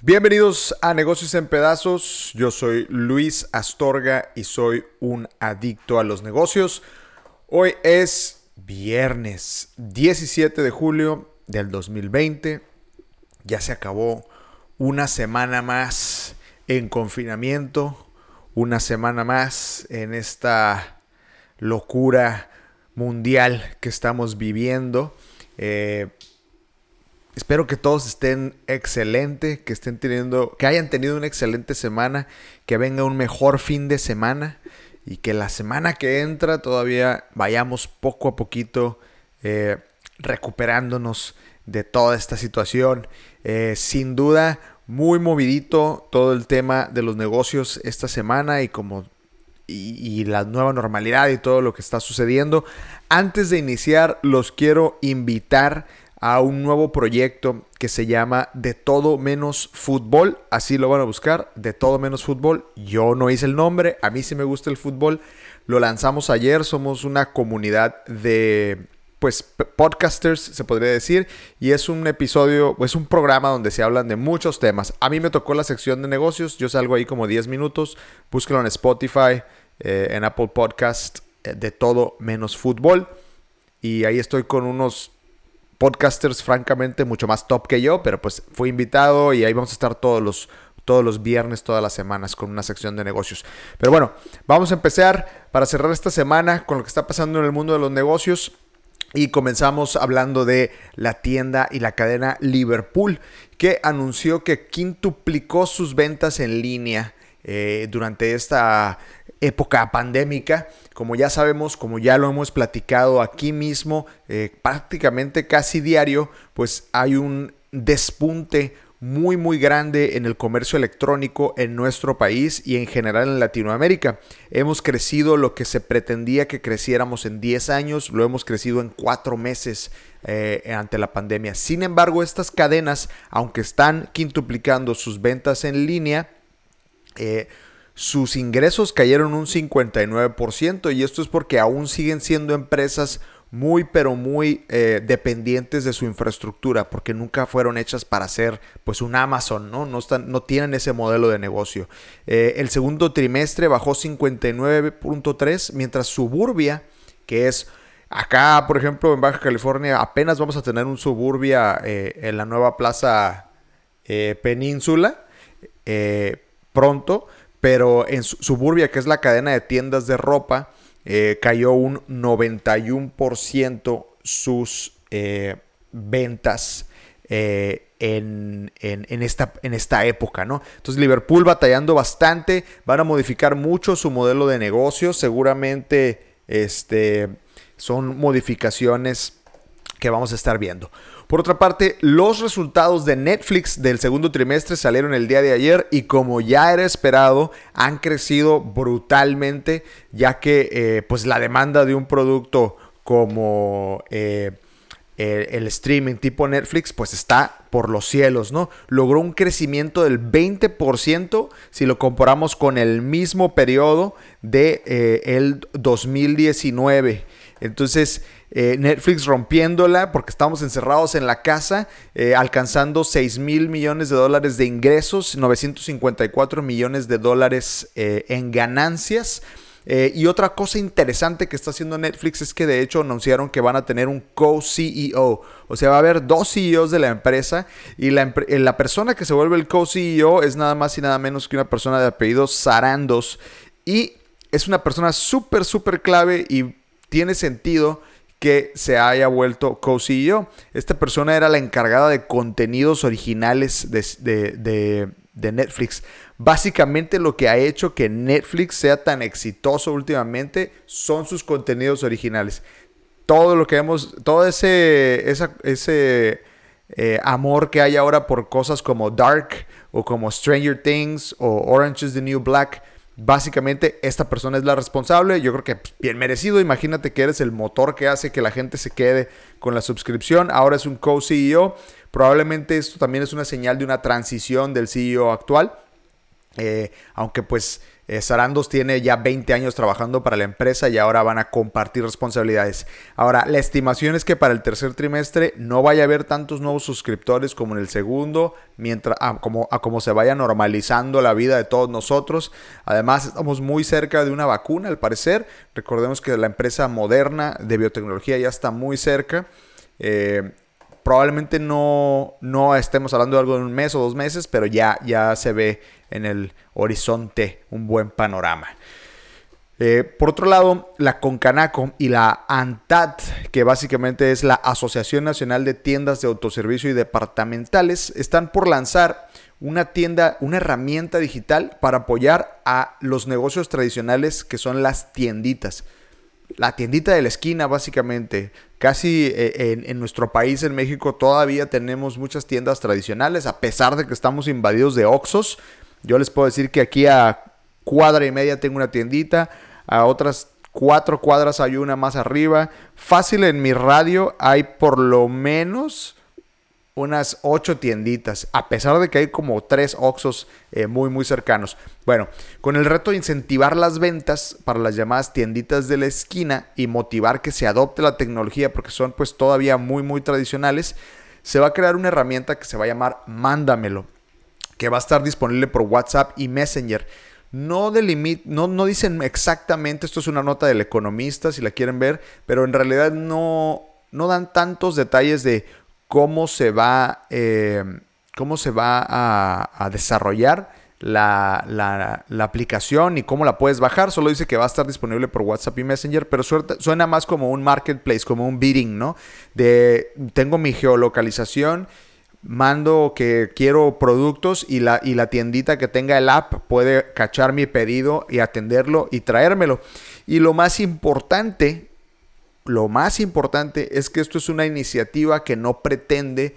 Bienvenidos a Negocios en Pedazos. Yo soy Luis Astorga y soy un adicto a los negocios. Hoy es viernes 17 de julio del 2020. Ya se acabó una semana más en confinamiento, una semana más en esta locura mundial que estamos viviendo. Eh, Espero que todos estén excelente, que estén teniendo, que hayan tenido una excelente semana, que venga un mejor fin de semana y que la semana que entra todavía vayamos poco a poquito eh, recuperándonos de toda esta situación. Eh, sin duda, muy movidito todo el tema de los negocios esta semana y como y, la nueva normalidad y todo lo que está sucediendo. Antes de iniciar, los quiero invitar a un nuevo proyecto que se llama De todo menos fútbol. Así lo van a buscar, De todo menos fútbol. Yo no hice el nombre, a mí sí me gusta el fútbol. Lo lanzamos ayer, somos una comunidad de pues podcasters se podría decir y es un episodio, es un programa donde se hablan de muchos temas. A mí me tocó la sección de negocios, yo salgo ahí como 10 minutos, búsquelo en Spotify, eh, en Apple Podcast, eh, de todo menos fútbol y ahí estoy con unos podcasters francamente mucho más top que yo, pero pues fui invitado y ahí vamos a estar todos los, todos los viernes, todas las semanas con una sección de negocios. Pero bueno, vamos a empezar para cerrar esta semana con lo que está pasando en el mundo de los negocios. Y comenzamos hablando de la tienda y la cadena Liverpool, que anunció que quintuplicó sus ventas en línea eh, durante esta época pandémica. Como ya sabemos, como ya lo hemos platicado aquí mismo, eh, prácticamente casi diario, pues hay un despunte muy muy grande en el comercio electrónico en nuestro país y en general en Latinoamérica. Hemos crecido lo que se pretendía que creciéramos en 10 años, lo hemos crecido en 4 meses eh, ante la pandemia. Sin embargo, estas cadenas, aunque están quintuplicando sus ventas en línea, eh, sus ingresos cayeron un 59% y esto es porque aún siguen siendo empresas muy pero muy eh, dependientes de su infraestructura porque nunca fueron hechas para ser pues un Amazon, ¿no? No, están, no tienen ese modelo de negocio. Eh, el segundo trimestre bajó 59.3 mientras Suburbia, que es acá por ejemplo en Baja California apenas vamos a tener un Suburbia en la nueva plaza Península pronto, pero en Suburbia, que es la cadena de tiendas de ropa, eh, cayó un 91% sus eh, ventas eh, en, esta, en esta época, ¿no? Entonces Liverpool batallando bastante, van a modificar mucho su modelo de negocio, seguramente este, son modificaciones que vamos a estar viendo. Por otra parte, los resultados de Netflix del segundo trimestre salieron el día de ayer y como ya era esperado, han crecido brutalmente, ya que eh, pues la demanda de un producto como eh, el, streaming tipo Netflix, pues está por los cielos, ¿no? Logró un crecimiento del 20% si lo comparamos con el mismo periodo de eh, el 2019. Entonces, eh, Netflix rompiéndola porque estamos encerrados en la casa, eh, alcanzando 6 mil millones de dólares de ingresos, 954 millones de dólares eh, en ganancias. y otra cosa interesante que está haciendo Netflix es que de hecho anunciaron que van a tener un co-CEO. O sea, va a haber dos CEOs de la empresa y la, persona que se vuelve el co-CEO es nada más y nada menos que una persona de apellido Sarandos. Y es una persona súper, súper clave y tiene sentido que se haya vuelto co-CEO. Esta persona era la encargada de contenidos originales de, Netflix. Básicamente lo que ha hecho que Netflix sea tan exitoso últimamente son sus contenidos originales. Todo lo que vemos, todo ese, ese eh, amor que hay ahora por cosas como Dark o como Stranger Things o Orange is the New Black Básicamente, esta persona es la responsable. Yo creo que pues, bien merecido. Imagínate que eres el motor que hace que la gente se quede con la suscripción. Ahora es un co-CEO. Probablemente esto también es una señal de una transición del CEO actual. Eh, aunque pues Eh, Sarandos tiene ya 20 años trabajando para la empresa y ahora van a compartir responsabilidades. Ahora, la estimación es que para el tercer trimestre no vaya a haber tantos nuevos suscriptores como en el segundo, mientras a como, a como se vaya normalizando la vida de todos nosotros. Además, estamos muy cerca de una vacuna, al parecer. Recordemos que la empresa moderna de biotecnología ya está muy cerca. Eh, probablemente no, no estemos hablando de algo de un mes o dos meses, pero ya, ya se ve en el horizonte un buen panorama. Eh, por otro lado, la Concanaco y la ANTAD, que básicamente es la Asociación Nacional de Tiendas de Autoservicio y Departamentales, están por lanzar una tienda, una herramienta digital para apoyar a los negocios tradicionales que son las tienditas. La tiendita de la esquina, básicamente. Casi eh, en, en, nuestro país, en México, todavía tenemos muchas tiendas tradicionales, a pesar de que estamos invadidos de Oxos. Yo les puedo decir que aquí a cuadra y media tengo una tiendita, a otras cuatro cuadras hay una más arriba. Fácil en mi radio hay por lo menos unas ocho tienditas, a pesar de que hay como tres Oxos eh, muy muy cercanos. Bueno, con el reto de incentivar las ventas para las llamadas tienditas de la esquina y motivar que se adopte la tecnología porque son pues todavía muy muy tradicionales, se va a crear una herramienta que se va a llamar Mándamelo que va a estar disponible por WhatsApp y Messenger. No, no, no dicen exactamente, esto es una nota del economista si la quieren ver, pero en realidad no, no dan tantos detalles de cómo se va, eh, cómo se va a, desarrollar la, la, aplicación y cómo la puedes bajar. Solo dice que va a estar disponible por WhatsApp y Messenger, pero suena más como un marketplace, como un bidding, ¿no? De tengo mi geolocalización mando que quiero productos y la, y la tiendita que tenga el app puede cachar mi pedido y atenderlo y traérmelo. Y lo más importante, lo más importante es que esto es una iniciativa que no pretende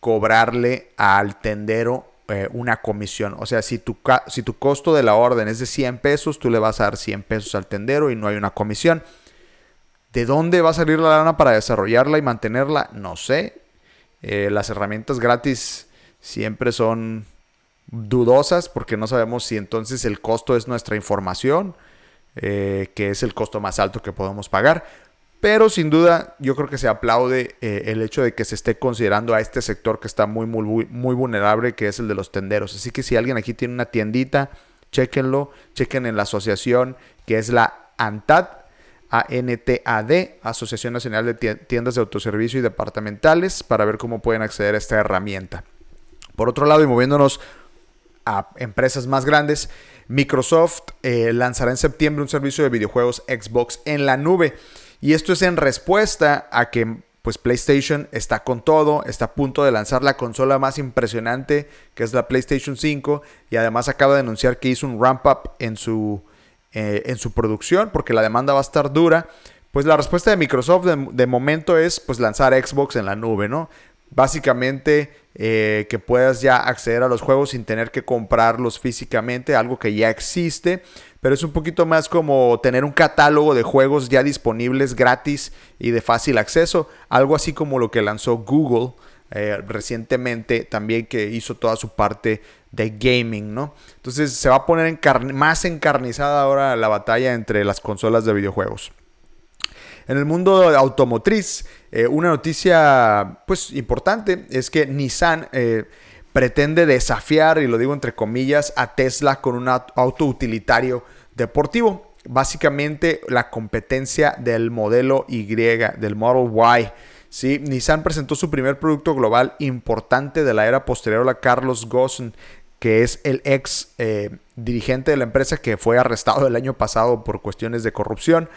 cobrarle al tendero eh, una comisión. O sea, si tu, si tu costo de la orden es de 100 pesos, tú le vas a dar 100 pesos al tendero y no hay una comisión. ¿De dónde va a salir la lana para desarrollarla y mantenerla? No sé. Eh, las herramientas gratis siempre son dudosas porque no sabemos si entonces el costo es nuestra información, eh, que es el costo más alto que podemos pagar. Pero sin duda yo creo que se aplaude eh, el hecho de que se esté considerando a este sector que está muy, muy, muy vulnerable, que es el de los tenderos. Así que si alguien aquí tiene una tiendita, chequenlo, chequen en la asociación que es la ANTAD, ANTAD, Asociación Nacional de Tiendas de Autoservicio y Departamentales, para ver cómo pueden acceder a esta herramienta. Por otro lado, y moviéndonos a empresas más grandes, Microsoft eh, lanzará en septiembre un servicio de videojuegos Xbox en la nube. Y esto es en respuesta a que pues PlayStation está con todo, está a punto de lanzar la consola más impresionante que es la PlayStation 5 y además acaba de anunciar que hizo un ramp up en su eh, en su producción porque la demanda va a estar dura. Pues la respuesta de Microsoft de, momento es pues lanzar Xbox en la nube, ¿no? Básicamente eh, que puedas ya acceder a los juegos sin tener que comprarlos físicamente, algo que ya existe, pero es un poquito más como tener un catálogo de juegos ya disponibles gratis y de fácil acceso, algo así como lo que lanzó Google eh, recientemente también que hizo toda su parte de gaming, ¿no? Entonces se va a poner más encarnizada ahora la batalla entre las consolas de videojuegos. En el mundo automotriz, eh, una noticia pues importante es que Nissan eh, pretende desafiar, y lo digo entre comillas, a Tesla con un auto utilitario deportivo. Básicamente la competencia del modelo Y, del Model Y. ¿sí? Nissan presentó su primer producto global importante de la era posterior a Carlos Ghosn, que es el ex eh, dirigente de la empresa que fue arrestado el año pasado por cuestiones de corrupción.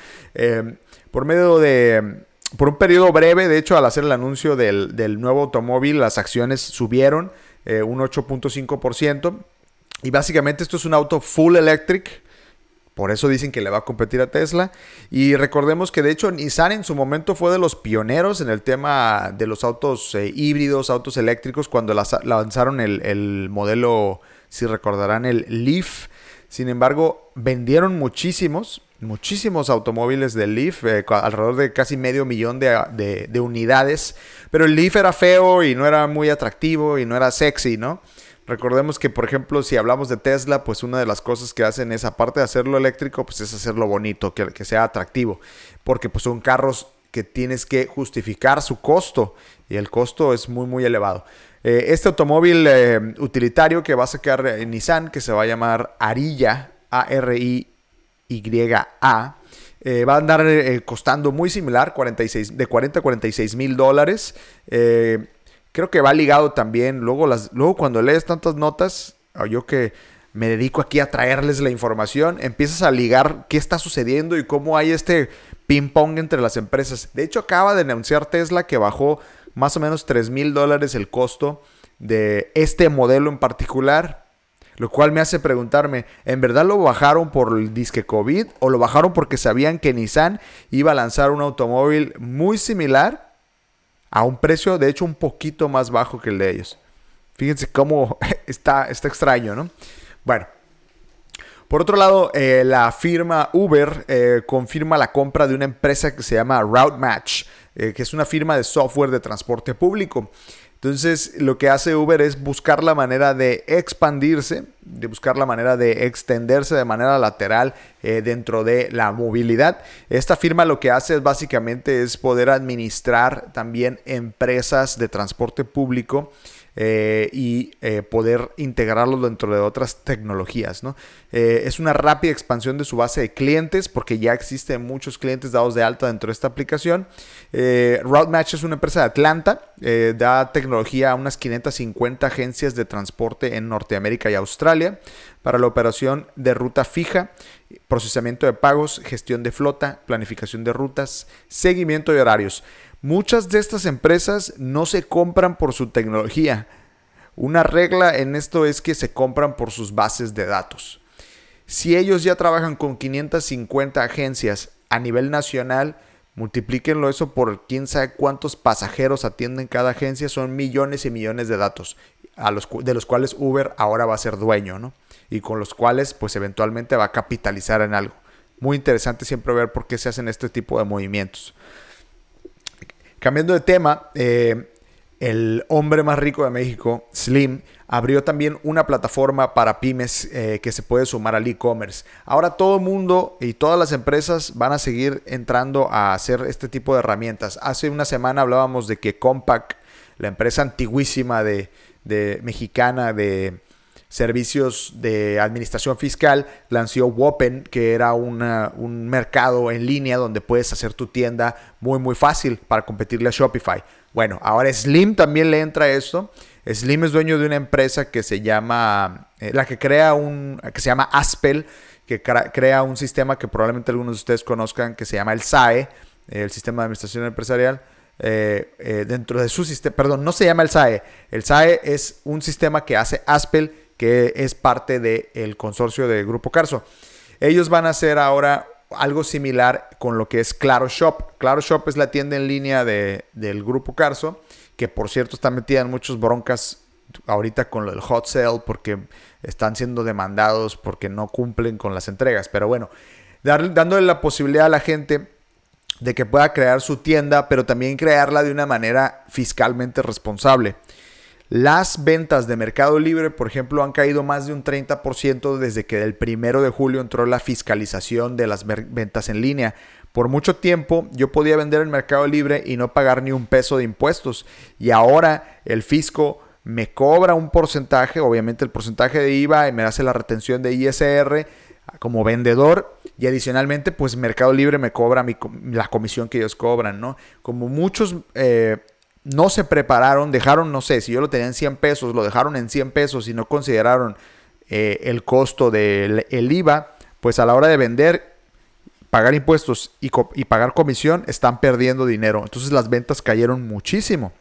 Por medio de... Por un periodo breve, de hecho, al hacer el anuncio del, nuevo automóvil, las acciones subieron eh, un 8.5%. Y básicamente esto es un auto full electric por eso dicen que le va a competir a Tesla. Y recordemos que de hecho Nissan en su momento fue de los pioneros en el tema de los autos eh, híbridos, autos eléctricos, cuando lanzaron el, modelo, si recordarán, el Leaf. Sin embargo, vendieron muchísimos, muchísimos automóviles del Leaf, eh, alrededor de casi medio millón de, de, unidades. Pero el Leaf era feo y no era muy atractivo y no era sexy, ¿no? Recordemos que, por ejemplo, si hablamos de Tesla, pues una de las cosas que hacen es, aparte de hacerlo eléctrico, pues es hacerlo bonito, que, que sea atractivo, porque pues son carros que tienes que justificar su costo y el costo es muy, muy elevado. Eh, este automóvil eh, utilitario que va a sacar eh, Nissan, que se va a llamar Arilla, A-R-I-Y-A, va a andar costando muy similar, 46, de 40 a 46 mil dólares. creo que va ligado también, luego, las, luego cuando lees tantas notas, yo que me dedico aquí a traerles la información, empiezas a ligar qué está sucediendo y cómo hay este ping-pong entre las empresas. De hecho, acaba de anunciar Tesla que bajó más o menos 3 mil dólares el costo de este modelo en particular. Lo cual me hace preguntarme, ¿en verdad lo bajaron por el disque COVID o lo bajaron porque sabían que Nissan iba a lanzar un automóvil muy similar a un precio de hecho un poquito más bajo que el de ellos? Fíjense cómo está, está extraño, ¿no? Bueno, por otro lado, eh, la firma Uber eh, confirma la compra de una empresa que se llama Route Match, eh, que es una firma de software de transporte público. Entonces, lo que hace Uber es buscar la manera de expandirse, de buscar la manera de extenderse de manera lateral dentro de la movilidad. Esta firma lo que hace es básicamente es poder administrar también empresas de transporte público eh, y eh, poder integrarlo dentro de otras tecnologías. ¿no? Eh, es una rápida expansión de su base de clientes porque ya existen muchos clientes dados de alta dentro de esta aplicación. Route Match es una empresa de Atlanta, da tecnología a unas 550 agencias de transporte en Norteamérica y Australia para la operación de ruta fija, procesamiento de pagos, gestión de flota, planificación de rutas, seguimiento de horarios. Muchas de estas empresas no se compran por su tecnología. Una regla en esto es que se compran por sus bases de datos. Si ellos ya trabajan con 550 agencias a nivel nacional, multiplíquenlo eso por quién sabe cuántos pasajeros atienden cada agencia, son millones y millones de datos, de los cuales Uber ahora va a ser dueño, ¿no? Y con los cuales pues eventualmente va a capitalizar en algo. Muy interesante siempre ver por qué se hacen este tipo de movimientos. Cambiando de tema, eh, el hombre más rico de México, Slim, abrió también una plataforma para pymes eh, que se puede sumar al e-commerce. Ahora todo el mundo y todas las empresas van a seguir entrando a hacer este tipo de herramientas. Hace una semana hablábamos de que Compaq, la empresa antiguísima de, de mexicana de servicios de administración fiscal, lanzó Wopen, que era un mercado en línea donde puedes hacer tu tienda muy muy fácil para competirle a Shopify. Bueno, ahora Slim también le entra esto. Slim es dueño de una empresa que se llama, eh, la que crea un, que se llama Aspel, que crea un sistema que probablemente algunos de ustedes conozcan, que se llama el SAE, el Sistema de Administración Empresarial. Eh, eh, dentro de su sistema, perdón, no se llama el SAE. El SAE es un sistema que hace Aspel que es parte del consorcio de Grupo Carso. Ellos van a hacer ahora algo similar con lo que es Claro Shop. Claro Shop es la tienda en línea de, del Grupo Carso, que por cierto está metida en muchas broncas ahorita con el hot sale porque están siendo demandados porque no cumplen con las entregas. Pero bueno, dándole la posibilidad a la gente de que pueda crear su tienda, pero también crearla de una manera fiscalmente responsable. Las ventas de Mercado Libre, por ejemplo, han caído más de un 30% desde que el primero de julio entró la fiscalización de las ventas en línea. Por mucho tiempo yo podía vender en Mercado Libre y no pagar ni un peso de impuestos. Y ahora el fisco me cobra un porcentaje, obviamente el porcentaje de IVA y me hace la retención de ISR como vendedor y adicionalmente pues Mercado Libre me cobra la comisión que ellos cobran, ¿no? Como muchos eh, no se prepararon, dejaron, no sé, si yo lo tenía en 100 pesos, lo dejaron en 100 pesos y no consideraron eh, el costo del IVA, pues a la hora de vender, pagar impuestos y, y pagar comisión, están perdiendo dinero. Entonces las ventas cayeron muchísimo.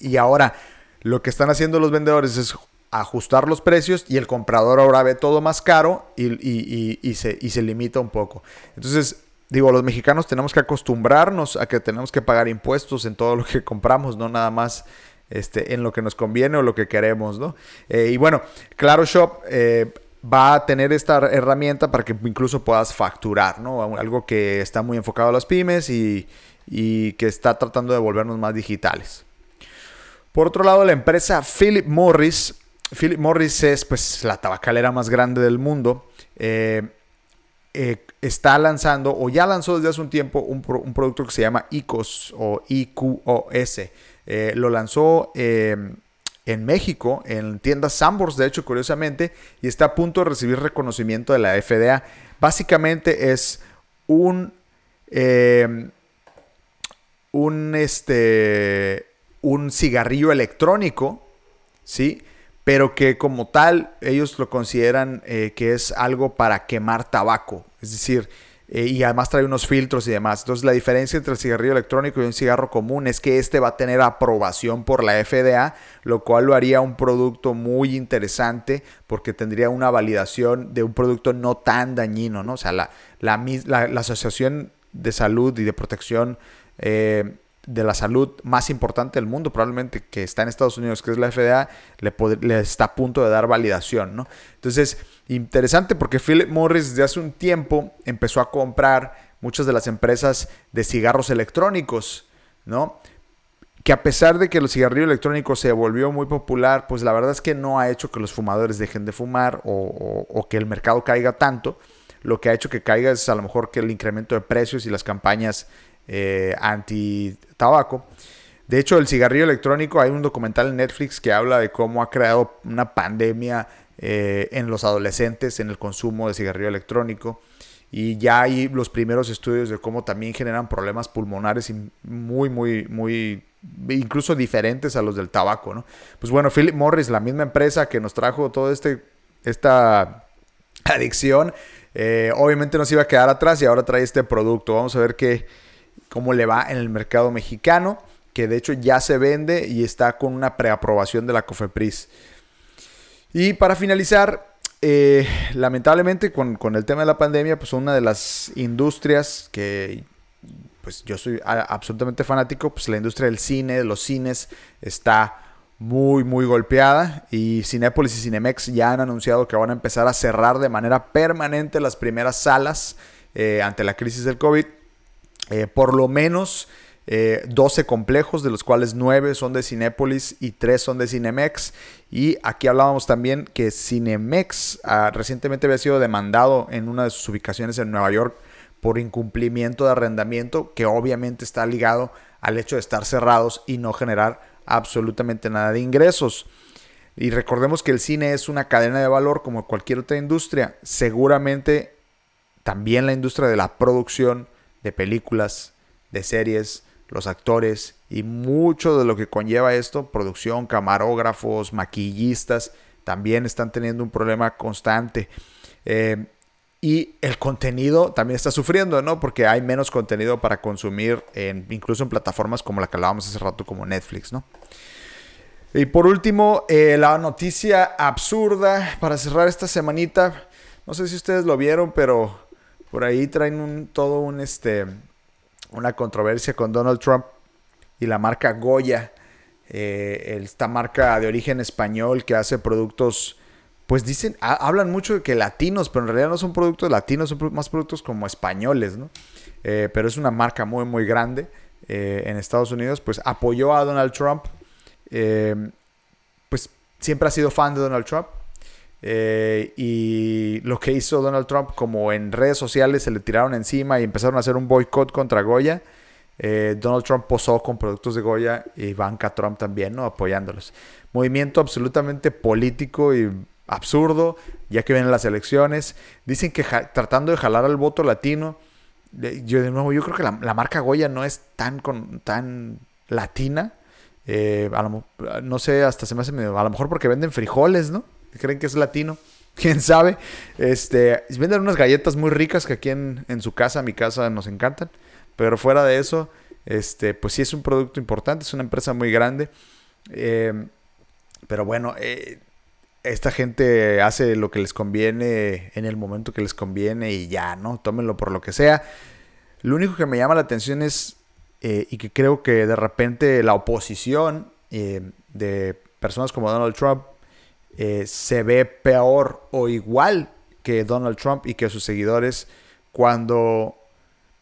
Y ahora lo que están haciendo los vendedores es ajustar los precios y el comprador ahora ve todo más caro y, se, y se limita un poco. Entonces digo, los mexicanos tenemos que acostumbrarnos a que tenemos que pagar impuestos en todo lo que compramos, no nada más este, en lo que nos conviene o lo que queremos, ¿no? Eh, y bueno, Claro Shop eh, va a tener esta herramienta para que incluso puedas facturar, ¿no? Algo que está muy enfocado a las pymes y, y que está tratando de volvernos más digitales. Por otro lado, la empresa Philip Morris Philip Morris es pues la tabacalera más grande del mundo. Eh, eh, está lanzando o ya lanzó desde hace un tiempo un, producto que se llama ICOS o IQOS. lo lanzó en México, en tiendas Sambors, de hecho, curiosamente, y está a punto de recibir reconocimiento de la FDA. Básicamente es un, un, este, un cigarrillo electrónico, ¿sí? Pero que como tal ellos lo consideran eh, que es algo para quemar tabaco. Es decir, eh, y además trae unos filtros y demás. Entonces la diferencia entre el cigarrillo electrónico y un cigarro común es que este va a tener aprobación por la FDA, lo cual lo haría un producto muy interesante porque tendría una validación de un producto no tan dañino, ¿no? O sea, la, la, la Asociación de Salud y de Protección eh, de la salud más importante del mundo, probablemente que está en Estados Unidos, que es la FDA, le, está a punto de dar validación, ¿no? Entonces, interesante porque Philip Morris desde hace un tiempo empezó a comprar muchas de las empresas de cigarros electrónicos, ¿no? Que a pesar de que el cigarrillo electrónico se volvió muy popular, pues la verdad es que no ha hecho que los fumadores dejen de fumar o que el mercado caiga tanto. Lo que ha hecho que caiga es a lo mejor que el incremento de precios y las campañas eh, anti-tabaco. De hecho, el cigarrillo electrónico, hay un documental en Netflix que habla de cómo ha creado una pandemia eh, en los adolescentes en el consumo de cigarrillo electrónico. Y ya hay los primeros estudios de cómo también generan problemas pulmonares muy, muy, muy, incluso diferentes a los del tabaco, ¿no? Pues bueno, Philip Morris, la misma empresa que nos trajo toda este, esta adicción, eh, obviamente nos iba a quedar atrás y ahora trae este producto. Vamos a ver qué, cómo le va en el mercado mexicano, que de hecho ya se vende y está con una preaprobación de la COFEPRIS. Y para finalizar, eh, lamentablemente con, el tema de la pandemia, pues una de las industrias que pues yo soy absolutamente fanático, pues la industria del cine, de los cines, está muy, muy golpeada y Cinépolis y Cinemex ya han anunciado que van a empezar a cerrar de manera permanente las primeras salas eh, ante la crisis del COVID. Eh, por lo menos 12 eh, complejos, de los cuales 9 son de Cinépolis y 3 son de Cinemex. Y aquí hablábamos también que Cinemex ah, recientemente había sido demandado en una de sus ubicaciones en Nueva York por incumplimiento de arrendamiento, que obviamente está ligado al hecho de estar cerrados y no generar absolutamente nada de ingresos. Y recordemos que el cine es una cadena de valor como cualquier otra industria. Seguramente también la industria de la producción de películas, de series, los actores y mucho de lo que conlleva esto, producción, camarógrafos, maquillistas, también están teniendo un problema constante. Eh, y el contenido también está sufriendo, ¿no? Porque hay menos contenido para consumir, incluso en plataformas como la que hablábamos hace rato, como Netflix, ¿no? Y por último, eh, la noticia absurda para cerrar esta semanita. No sé si ustedes lo vieron, pero por ahí traen un, todo un este una controversia con Donald Trump y la marca Goya. Eh, esta marca de origen español que hace productos, pues dicen, hablan mucho de que latinos, pero en realidad no son productos latinos, son más productos como españoles, ¿no? Eh, pero es una marca muy, muy grande eh, en Estados Unidos, pues apoyó a Donald Trump, pues siempre ha sido fan de Donald Trump, eh, y lo que hizo Donald Trump, como en redes sociales se le tiraron encima y empezaron a hacer un boicot contra Goya, eh, Donald Trump posó con productos de Goya y Banca Trump también, ¿no? Apoyándolos. Movimiento absolutamente político y absurdo, ya que vienen las elecciones. Dicen que tratando de jalar al voto latino. Yo de nuevo, yo creo que la, marca Goya no es tan, con, tan latina. Eh, no sé, hasta se me hace medio, a lo mejor porque venden frijoles, ¿no? Creen que es latino. Quién sabe. Este, venden unas galletas muy ricas que aquí en, su casa, mi casa, nos encantan. Pero fuera de eso, este, pues sí es un producto importante, es una empresa muy grande. Em, pero bueno, eh, esta gente hace lo que les conviene en el momento que les conviene y ya, ¿no? Tómenlo por lo que sea. Lo único que me llama la atención es, eh, y que creo que de repente la oposición eh, de personas como Donald Trump eh, se ve peor o igual que Donald Trump y que sus seguidores cuando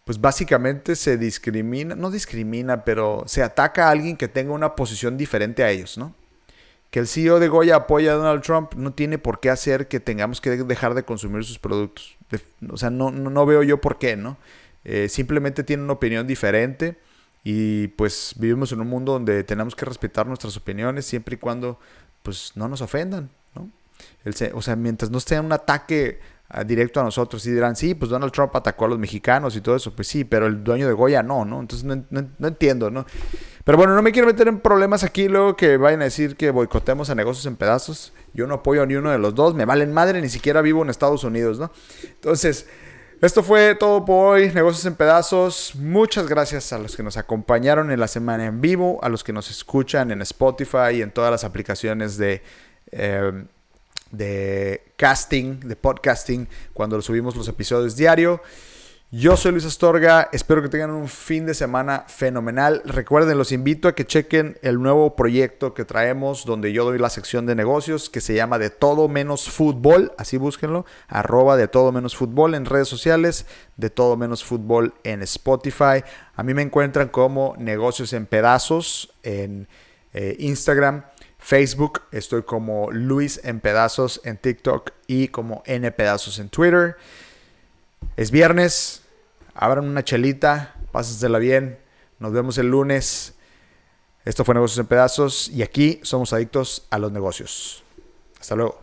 pues básicamente se discrimina, no discrimina, pero se ataca a alguien que tenga una posición diferente a ellos, ¿no? que el CEO de Goya apoya a Donald Trump no tiene por qué hacer que tengamos que dejar de consumir sus productos. O sea, no, no, veo yo por qué, ¿no? Eh, simplemente tiene una opinión diferente y pues vivimos en un mundo donde tenemos que respetar nuestras opiniones siempre y cuando pues no nos ofendan, ¿no? o sea, mientras no sea un ataque ah, directo a nosotros y dirán, sí, pues Donald Trump atacó a los mexicanos y todo eso, pues sí, pero el dueño de Goya no, ¿no? Entonces no, no entiendo, ¿no? Pero bueno, no me quiero meter en problemas aquí luego que vayan a decir que boicotemos a negocios en pedazos. Yo no apoyo a ni uno de los dos, me valen madre, ni siquiera vivo en Estados Unidos, ¿no? Entonces, esto fue todo por hoy, negocios en pedazos. Muchas gracias a los que nos acompañaron en la semana en vivo, a los que nos escuchan en Spotify y en todas las aplicaciones de... Eh, de casting, de podcasting, cuando subimos los episodios diario. Yo soy Luis Astorga, espero que tengan un fin de semana fenomenal. Recuerden, los invito a que chequen el nuevo proyecto que traemos donde yo doy la sección de negocios que se llama De Todo Menos Fútbol, así búsquenlo, arroba de todo menos fútbol en redes sociales, de todo menos fútbol en Spotify. A mí me encuentran como negocios en pedazos en eh, Instagram. Facebook, estoy como Luis en pedazos en TikTok y como N pedazos en Twitter. Es viernes, abran una chelita, pásensela bien. Nos vemos el lunes. Esto fue Negocios en Pedazos y aquí somos adictos a los negocios. Hasta luego.